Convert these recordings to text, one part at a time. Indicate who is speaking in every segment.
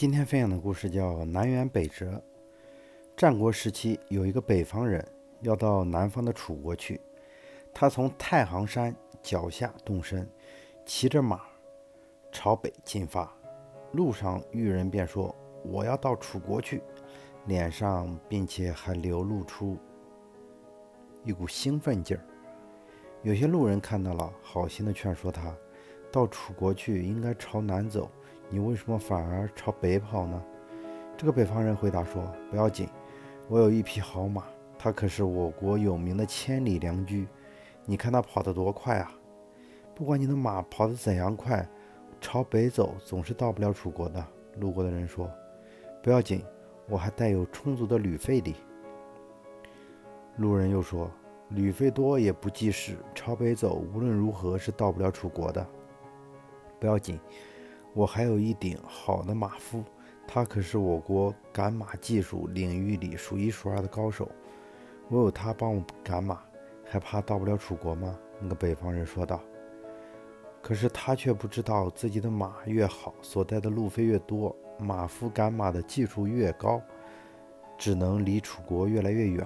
Speaker 1: 今天分享的故事叫《南辕北辙》。战国时期，有一个北方人要到南方的楚国去。他从太行山脚下动身，骑着马朝北进发。路上遇人便说：“我要到楚国去。”脸上并且还流露出一股兴奋劲儿。有些路人看到了，好心的劝说他：“到楚国去应该朝南走。”你为什么反而朝北跑呢？这个北方人回答说：“不要紧，我有一匹好马，它可是我国有名的千里良驹。你看它跑得多快啊！不管你的马跑得怎样快，朝北走总是到不了楚国的。”路过的人说：“不要紧，我还带有充足的旅费的。”路人又说：“旅费多也不济事，朝北走无论如何是到不了楚国的。不要紧。”我还有一顶好的马夫，他可是我国赶马技术领域里数一数二的高手。我有他帮我赶马，还怕到不了楚国吗？那个北方人说道。可是他却不知道，自己的马越好，所带的路费越多，马夫赶马的技术越高，只能离楚国越来越远。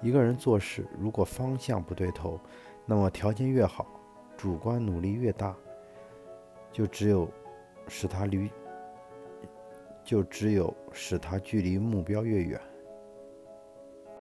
Speaker 1: 一个人做事，如果方向不对头，那么条件越好，主观努力越大，就只有。使他离，就只有使他距离目标越远。